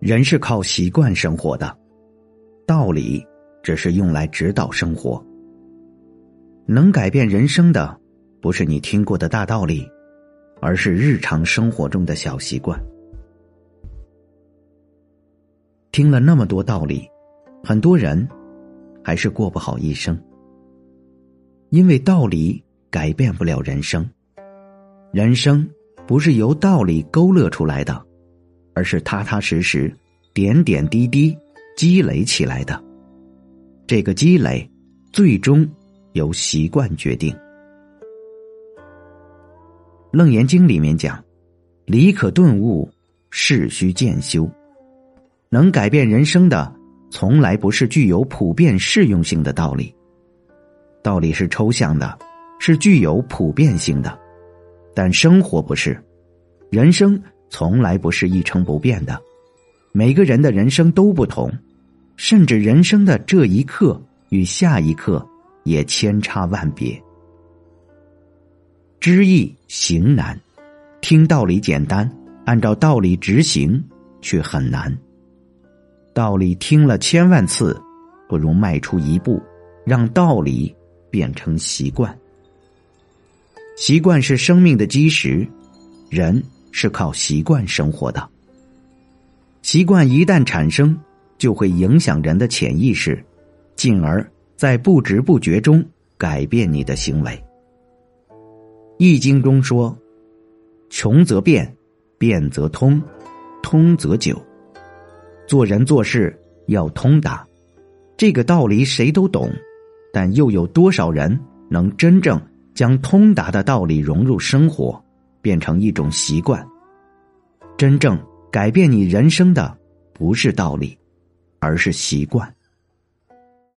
人是靠习惯生活的，道理只是用来指导生活。能改变人生的，不是你听过的大道理，而是日常生活中的小习惯。听了那么多道理，很多人还是过不好一生，因为道理改变不了人生。人生不是由道理勾勒出来的。而是踏踏实实、点点滴滴积累起来的。这个积累，最终由习惯决定。《楞严经》里面讲：“理可顿悟，事须渐修。”能改变人生的，从来不是具有普遍适用性的道理。道理是抽象的，是具有普遍性的，但生活不是，人生。从来不是一成不变的，每个人的人生都不同，甚至人生的这一刻与下一刻也千差万别。知易行难，听道理简单，按照道理执行却很难。道理听了千万次，不如迈出一步，让道理变成习惯。习惯是生命的基石，人。是靠习惯生活的，习惯一旦产生，就会影响人的潜意识，进而，在不知不觉中改变你的行为。《易经》中说：“穷则变，变则通，通则久。”做人做事要通达，这个道理谁都懂，但又有多少人能真正将通达的道理融入生活？变成一种习惯。真正改变你人生的，不是道理，而是习惯。